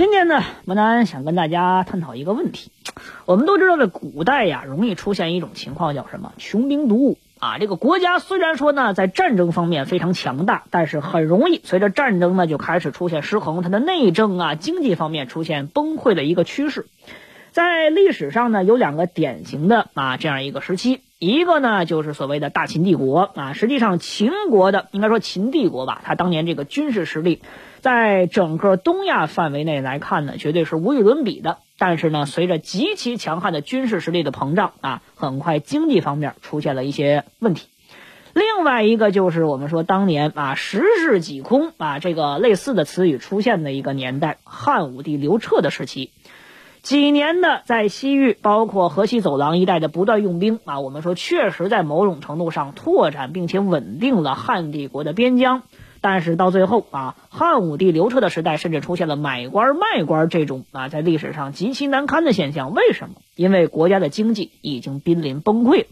今天呢，博南想跟大家探讨一个问题。我们都知道，在古代呀，容易出现一种情况，叫什么？穷兵黩武啊！这个国家虽然说呢，在战争方面非常强大，但是很容易随着战争呢，就开始出现失衡，它的内政啊、经济方面出现崩溃的一个趋势。在历史上呢，有两个典型的啊这样一个时期，一个呢就是所谓的大秦帝国啊，实际上秦国的应该说秦帝国吧，它当年这个军事实力，在整个东亚范围内来看呢，绝对是无与伦比的。但是呢，随着极其强悍的军事实力的膨胀啊，很快经济方面出现了一些问题。另外一个就是我们说当年啊十室几空啊这个类似的词语出现的一个年代，汉武帝刘彻的时期。几年的在西域，包括河西走廊一带的不断用兵啊，我们说确实在某种程度上拓展并且稳定了汉帝国的边疆。但是到最后啊，汉武帝刘彻的时代，甚至出现了买官卖官这种啊，在历史上极其难堪的现象。为什么？因为国家的经济已经濒临崩溃。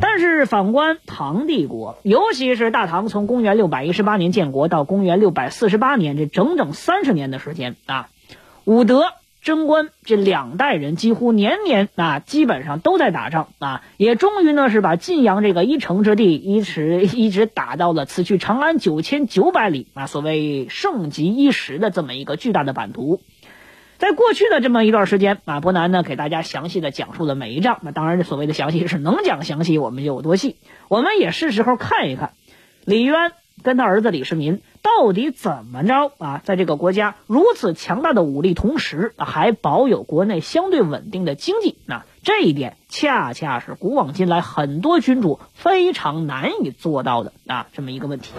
但是反观唐帝国，尤其是大唐，从公元六百一十八年建国到公元六百四十八年，这整整三十年的时间啊，武德。贞观这两代人几乎年年啊，基本上都在打仗啊，也终于呢是把晋阳这个一城之地一直一直打到了此去长安九千九百里啊，所谓盛极一时的这么一个巨大的版图。在过去的这么一段时间啊，伯南呢给大家详细的讲述了每一仗。那当然这，所谓的详细是能讲详细，我们就有多细。我们也是时候看一看李渊。跟他儿子李世民到底怎么着啊？在这个国家如此强大的武力，同时还保有国内相对稳定的经济，那这一点恰恰是古往今来很多君主非常难以做到的啊，这么一个问题。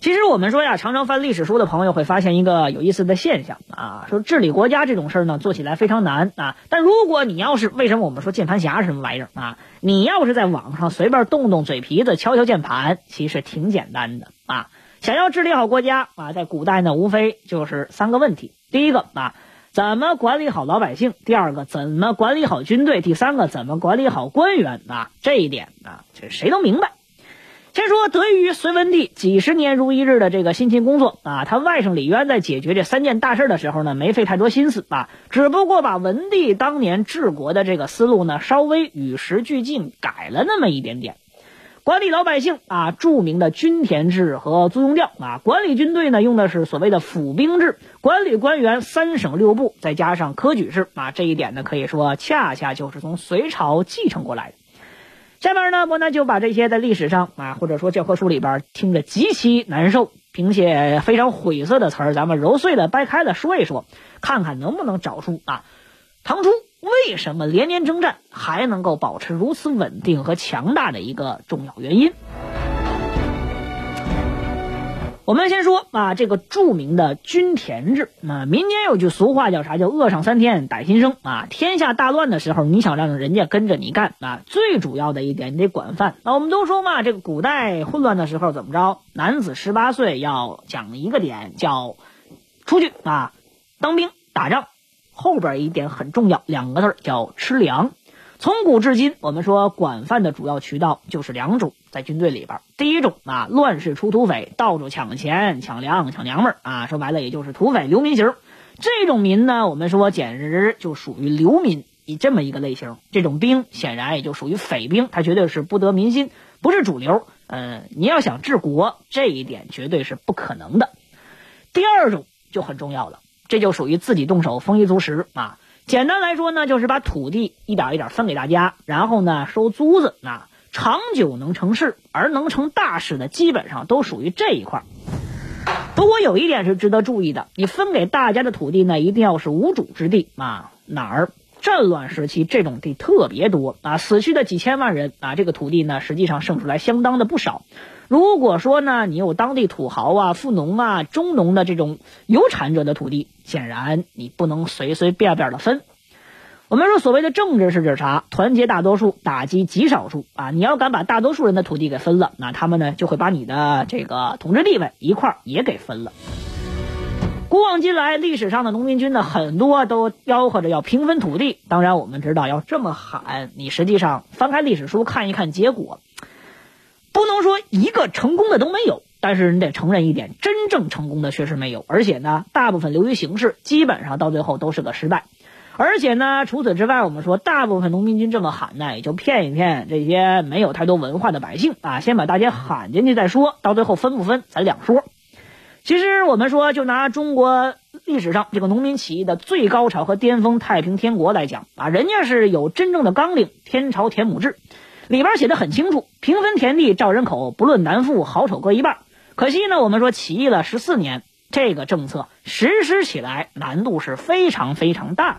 其实我们说呀，常常翻历史书的朋友会发现一个有意思的现象啊，说治理国家这种事儿呢，做起来非常难啊。但如果你要是为什么我们说键盘侠什么玩意儿啊？你要是在网上随便动动嘴皮子，敲敲键盘，其实挺简单的啊。想要治理好国家啊，在古代呢，无非就是三个问题：第一个啊，怎么管理好老百姓；第二个，怎么管理好军队；第三个，怎么管理好官员啊。这一点啊，这谁都明白。先说得益于隋文帝几十年如一日的这个辛勤工作啊，他外甥李渊在解决这三件大事的时候呢，没费太多心思啊，只不过把文帝当年治国的这个思路呢，稍微与时俱进改了那么一点点。管理老百姓啊，著名的均田制和租庸调啊；管理军队呢，用的是所谓的府兵制；管理官员三省六部，再加上科举制啊。这一点呢，可以说恰恰就是从隋朝继承过来的。下面呢，我呢就把这些在历史上啊，或者说教科书里边听着极其难受，并且非常晦涩的词儿，咱们揉碎了掰开了说一说，看看能不能找出啊，唐初为什么连年征战还能够保持如此稳定和强大的一个重要原因。我们先说啊，这个著名的均田制啊，民间有句俗话叫啥？叫饿上三天歹心生啊！天下大乱的时候，你想让人家跟着你干啊，最主要的一点，你得管饭。那我们都说嘛，这个古代混乱的时候怎么着？男子十八岁要讲一个点，叫出去啊，当兵打仗。后边一点很重要，两个字叫吃粮。从古至今，我们说管饭的主要渠道就是两种，在军队里边，第一种啊，乱世出土匪，到处抢钱、抢粮、抢娘们儿啊，说白了也就是土匪流民型。这种民呢，我们说简直就属于流民，以这么一个类型。这种兵显然也就属于匪兵，他绝对是不得民心，不是主流。嗯，你要想治国，这一点绝对是不可能的。第二种就很重要了，这就属于自己动手，丰衣足食啊。简单来说呢，就是把土地一点一点分给大家，然后呢收租子，啊长久能成事，而能成大事的，基本上都属于这一块。不过有一点是值得注意的，你分给大家的土地呢，一定要是无主之地啊。哪儿？战乱时期这种地特别多啊，死去的几千万人啊，这个土地呢，实际上剩出来相当的不少。如果说呢，你有当地土豪啊、富农啊、中农的这种有产者的土地，显然你不能随随便便的分。我们说所谓的政治是指啥？团结大多数，打击极少数啊！你要敢把大多数人的土地给分了，那他们呢就会把你的这个统治地位一块儿也给分了。古往今来，历史上的农民军呢，很多都吆喝着要平分土地。当然，我们知道要这么喊，你实际上翻开历史书看一看结果。不能说一个成功的都没有，但是你得承认一点，真正成功的确实没有，而且呢，大部分流于形式，基本上到最后都是个失败。而且呢，除此之外，我们说大部分农民军这么喊呢，也就骗一骗这些没有太多文化的百姓啊，先把大家喊进去再说，到最后分不分咱两说。其实我们说，就拿中国历史上这个农民起义的最高潮和巅峰——太平天国来讲啊，人家是有真正的纲领，天朝田亩制。里边写的很清楚，平分田地照人口，不论男妇，好丑各一半。可惜呢，我们说起义了十四年，这个政策实施起来难度是非常非常大。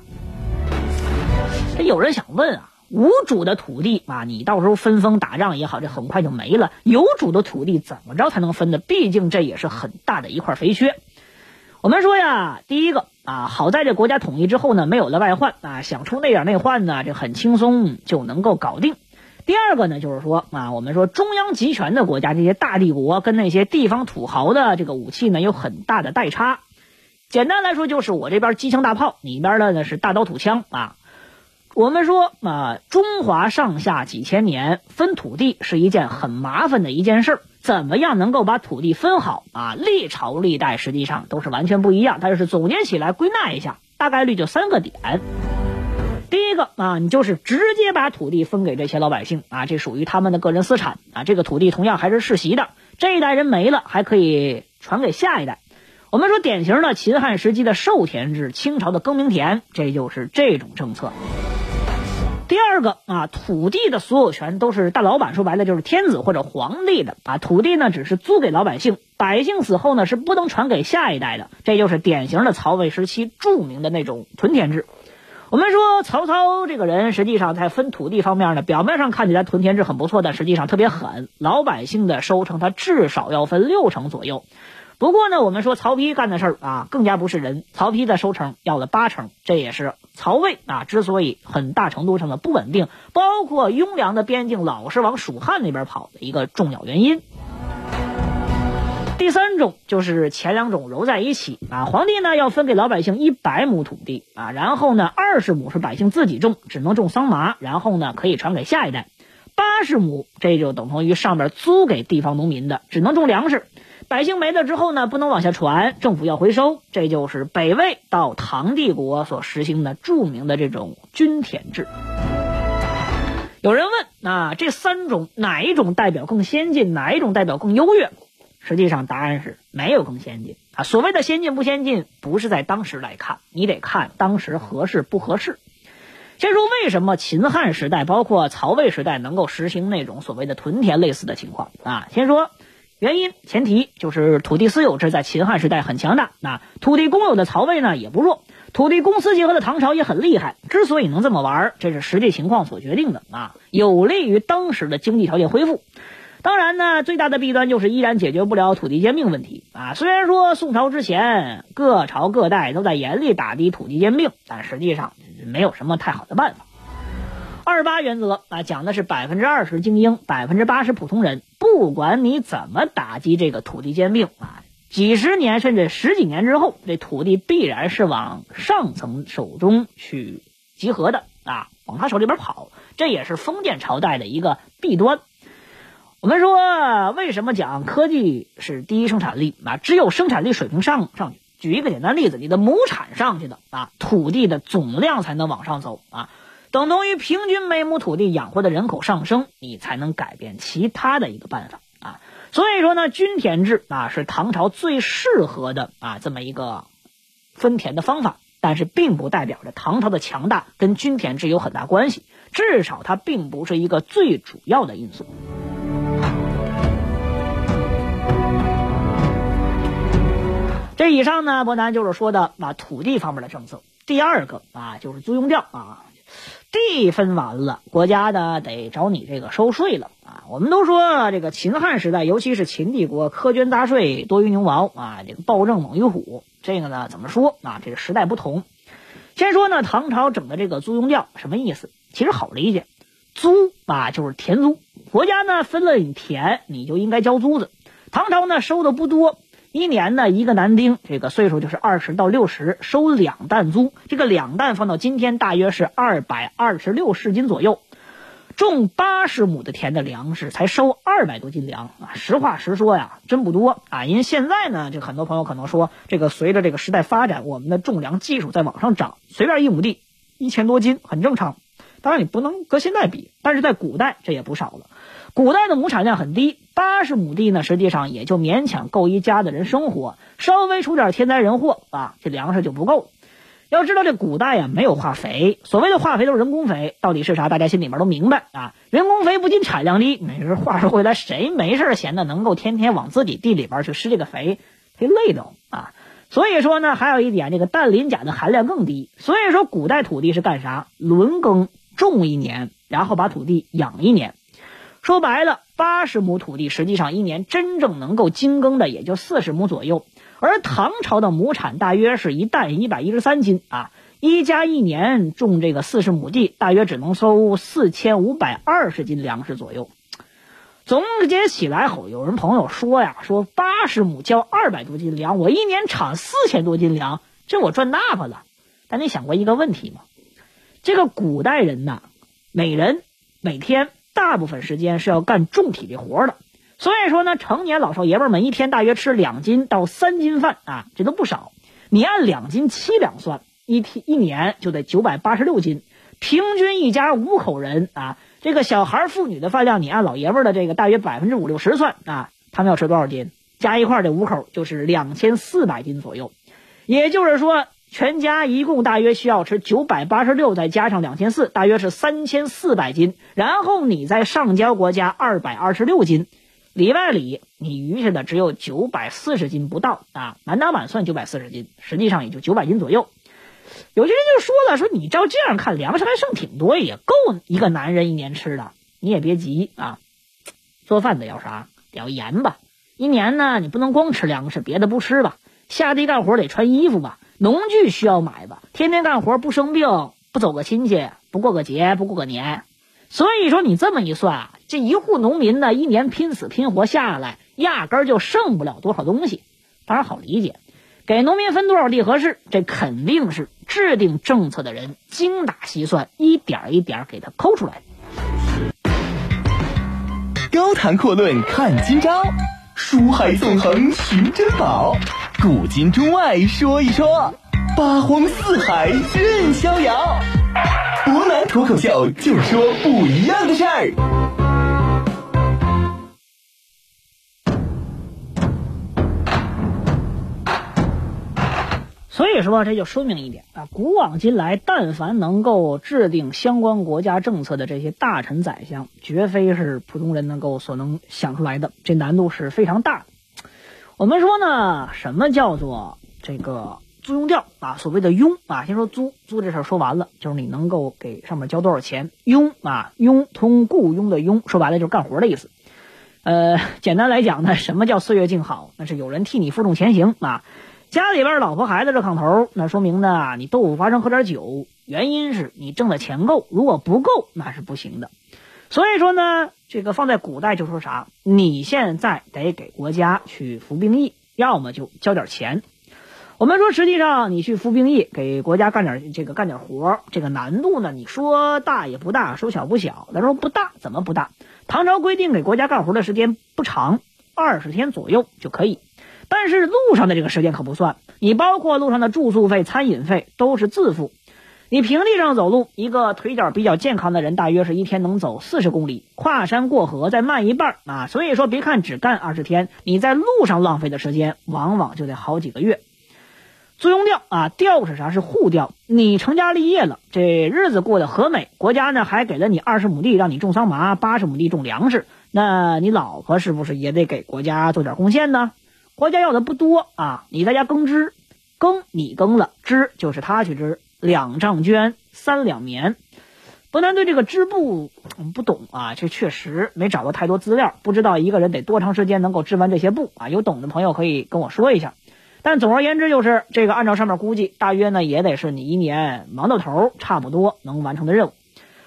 这有人想问啊，无主的土地啊，你到时候分封打仗也好，这很快就没了。有主的土地怎么着才能分呢？毕竟这也是很大的一块肥缺。我们说呀，第一个啊，好在这国家统一之后呢，没有了外患啊，想出那点内患呢，这很轻松就能够搞定。第二个呢，就是说啊，我们说中央集权的国家，这些大帝国跟那些地方土豪的这个武器呢，有很大的代差。简单来说，就是我这边机枪大炮，你边的呢是大刀土枪啊。我们说啊，中华上下几千年分土地是一件很麻烦的一件事儿，怎么样能够把土地分好啊？历朝历代实际上都是完全不一样，但是总结起来归纳一下，大概率就三个点。第一个啊，你就是直接把土地分给这些老百姓啊，这属于他们的个人私产啊。这个土地同样还是世袭的，这一代人没了，还可以传给下一代。我们说典型的秦汉时期的授田制，清朝的更名田，这就是这种政策。第二个啊，土地的所有权都是大老板，说白了就是天子或者皇帝的啊。土地呢只是租给老百姓，百姓死后呢是不能传给下一代的，这就是典型的曹魏时期著名的那种屯田制。我们说曹操这个人，实际上在分土地方面呢，表面上看起来屯田制很不错，但实际上特别狠。老百姓的收成，他至少要分六成左右。不过呢，我们说曹丕干的事儿啊，更加不是人。曹丕的收成要了八成，这也是曹魏啊之所以很大程度上的不稳定，包括雍凉的边境老是往蜀汉那边跑的一个重要原因。第三种就是前两种揉在一起啊，皇帝呢要分给老百姓一百亩土地啊，然后呢二十亩是百姓自己种，只能种桑麻，然后呢可以传给下一代；八十亩这就等同于上边租给地方农民的，只能种粮食，百姓没了之后呢不能往下传，政府要回收，这就是北魏到唐帝国所实行的著名的这种均田制。有人问，那这三种哪一种代表更先进，哪一种代表更优越？实际上，答案是没有更先进啊。所谓的先进不先进，不是在当时来看，你得看当时合适不合适。先说为什么秦汉时代，包括曹魏时代能够实行那种所谓的屯田类似的情况啊？先说原因，前提就是土地私有制在秦汉时代很强大，那土地公有的曹魏呢也不弱，土地公私结合的唐朝也很厉害。之所以能这么玩，这是实际情况所决定的啊，有利于当时的经济条件恢复。当然呢，最大的弊端就是依然解决不了土地兼并问题啊。虽然说宋朝之前各朝各代都在严厉打击土地兼并，但实际上没有什么太好的办法。二八原则啊，讲的是百分之二十精英，百分之八十普通人。不管你怎么打击这个土地兼并啊，几十年甚至十几年之后，这土地必然是往上层手中去集合的啊，往他手里边跑。这也是封建朝代的一个弊端。我们说，为什么讲科技是第一生产力啊？只有生产力水平上上去，举一个简单例子，你的亩产上去的啊，土地的总量才能往上走啊，等同于平均每亩土地养活的人口上升，你才能改变其他的一个办法啊。所以说呢，均田制啊是唐朝最适合的啊这么一个分田的方法，但是并不代表着唐朝的强大跟均田制有很大关系，至少它并不是一个最主要的因素。这以上呢，伯南就是说的啊土地方面的政策。第二个啊，就是租庸调啊。地分完了，国家呢得找你这个收税了啊。我们都说这个秦汉时代，尤其是秦帝国，苛捐杂税多于牛毛啊，这个暴政猛于虎。这个呢怎么说啊？这个时代不同。先说呢，唐朝整的这个租庸调什么意思？其实好理解，租啊就是田租，国家呢分了你田，你就应该交租子。唐朝呢收的不多。一年呢，一个男丁这个岁数就是二十到六十，收两担租。这个两担放到今天大约是二百二十六市斤左右。种八十亩的田的粮食才收二百多斤粮啊！实话实说呀，真不多啊。因为现在呢，这很多朋友可能说，这个随着这个时代发展，我们的种粮技术在往上涨，随便一亩地一千多斤很正常。当然你不能和现在比，但是在古代这也不少了。古代的亩产量很低，八十亩地呢，实际上也就勉强够一家的人生活。稍微出点天灾人祸啊，这粮食就不够。要知道这古代呀，没有化肥，所谓的化肥都是人工肥，到底是啥？大家心里面都明白啊。人工肥不仅产量低，你说话说回来，谁没事闲的能够天天往自己地里边去施这个肥？忒累的啊。所以说呢，还有一点，这个氮磷钾的含量更低。所以说，古代土地是干啥？轮耕种一年，然后把土地养一年。说白了，八十亩土地实际上一年真正能够精耕的也就四十亩左右，而唐朝的亩产大约是一担一百一十三斤啊，一家一年种这个四十亩地，大约只能收四千五百二十斤粮食左右。总结起来后，有人朋友说呀，说八十亩交二百多斤粮，我一年产四千多斤粮，这我赚大发了。但你想过一个问题吗？这个古代人呐，每人每天。大部分时间是要干重体力活的，所以说呢，成年老少爷们们一天大约吃两斤到三斤饭啊，这都不少。你按两斤七两算，一天一年就得九百八十六斤，平均一家五口人啊，这个小孩妇女的饭量，你按老爷们的这个大约百分之五六十算啊，他们要吃多少斤？加一块这五口就是两千四百斤左右，也就是说。全家一共大约需要吃九百八十六，再加上两千四，大约是三千四百斤。然后你再上交国家二百二十六斤，里外里你余下的只有九百四十斤不到啊，满打满算九百四十斤，实际上也就九百斤左右。有些人就说了，说你照这样看，粮食还剩挺多，也够一个男人一年吃的。你也别急啊，做饭得要啥？得要盐吧。一年呢，你不能光吃粮食，别的不吃吧。下地干活得穿衣服吧。农具需要买吧，天天干活不生病，不走个亲戚，不过个节，不过个年，所以说你这么一算啊，这一户农民呢，一年拼死拼活下来，压根儿就剩不了多少东西。当然好理解，给农民分多少地合适，这肯定是制定政策的人精打细算，一点一点给他抠出来。高谈阔论看今朝，书海纵横寻珍宝。古今中外说一说，八荒四海任逍遥。博南脱口秀就说不一样的事儿。所以说，这就说明一点啊，古往今来，但凡能够制定相关国家政策的这些大臣宰相，绝非是普通人能够所能想出来的，这难度是非常大的。我们说呢，什么叫做这个租庸调啊？所谓的庸啊，先说租租这事儿说完了，就是你能够给上面交多少钱。庸啊，庸通雇佣的庸，说白了就是干活的意思。呃，简单来讲呢，什么叫岁月静好？那是有人替你负重前行啊。家里边老婆孩子热炕头，那说明呢，你豆腐花生喝点酒，原因是你挣的钱够，如果不够那是不行的。所以说呢，这个放在古代就说啥？你现在得给国家去服兵役，要么就交点钱。我们说，实际上你去服兵役，给国家干点这个干点活，这个难度呢，你说大也不大，说小不小。咱说不大，怎么不大？唐朝规定给国家干活的时间不长，二十天左右就可以。但是路上的这个时间可不算，你包括路上的住宿费、餐饮费都是自付。你平地上走路，一个腿脚比较健康的人，大约是一天能走四十公里，跨山过河再慢一半啊。所以说，别看只干二十天，你在路上浪费的时间，往往就得好几个月。租庸调啊，调是啥？是户调。你成家立业了，这日子过得和美，国家呢还给了你二十亩地，让你种桑麻；八十亩地种粮食。那你老婆是不是也得给国家做点贡献呢？国家要的不多啊，你在家耕织，耕你耕了，织就是他去织。两丈绢，三两棉。伯南对这个织布不懂啊，这确实没找到太多资料，不知道一个人得多长时间能够织完这些布啊。有懂的朋友可以跟我说一下。但总而言之，就是这个按照上面估计，大约呢也得是你一年忙到头，差不多能完成的任务。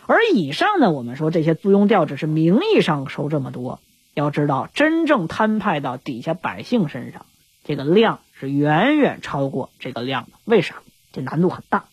而以上呢，我们说这些租庸调只是名义上收这么多，要知道真正摊派到底下百姓身上，这个量是远远超过这个量的。为啥？这难度很大。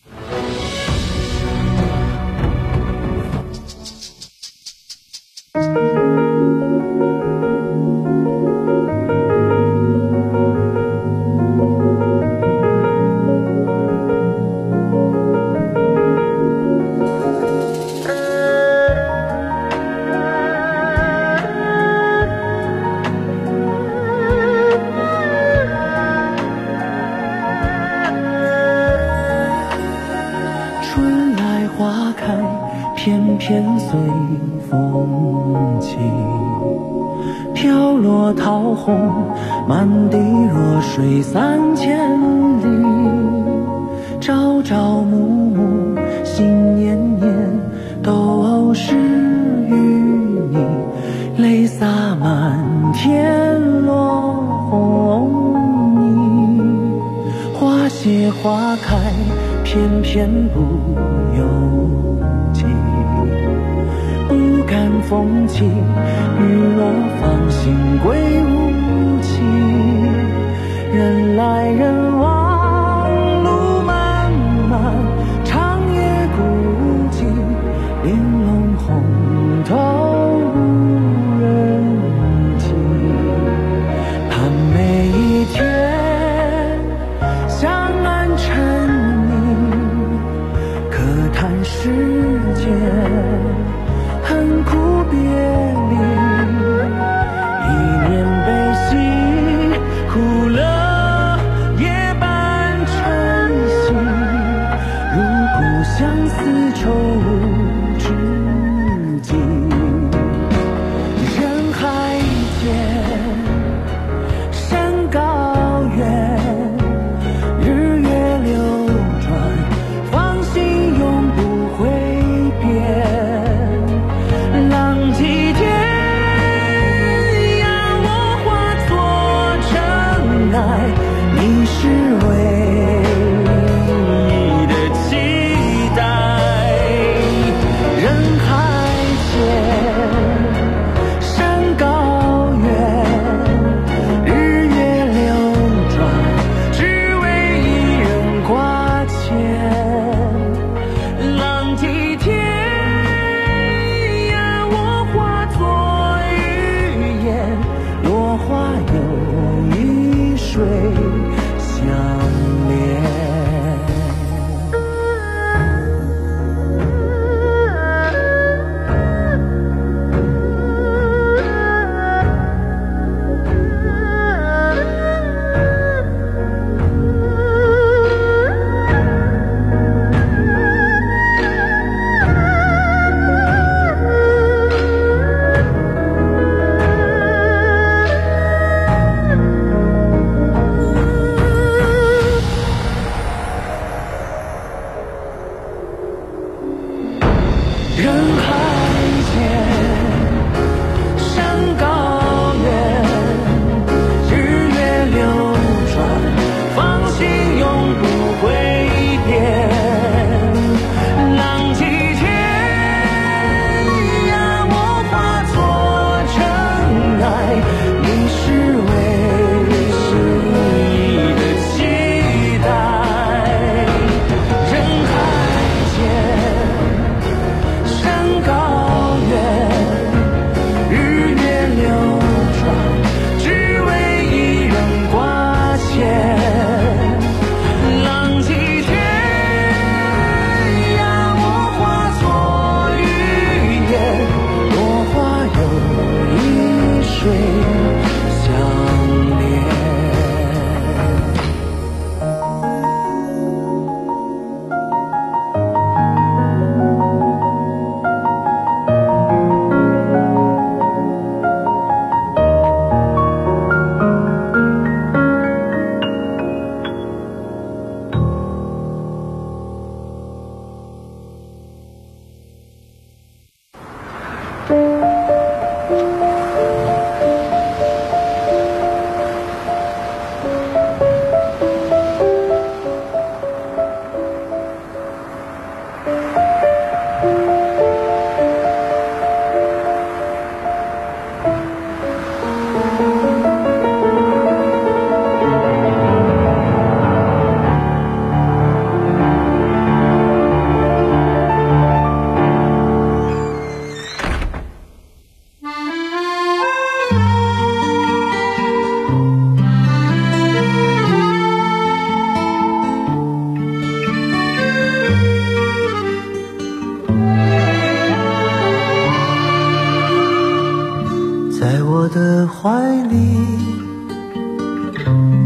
朝暮暮心念念，都是与你。泪洒满天落红泥，花谢花开，偏偏不由己。不敢风起，雨落芳心归无。人来人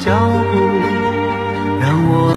脚步。